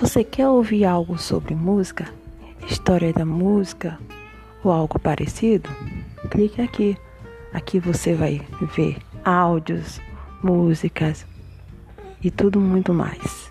Você quer ouvir algo sobre música, história da música ou algo parecido? Clique aqui. Aqui você vai ver áudios, músicas e tudo muito mais.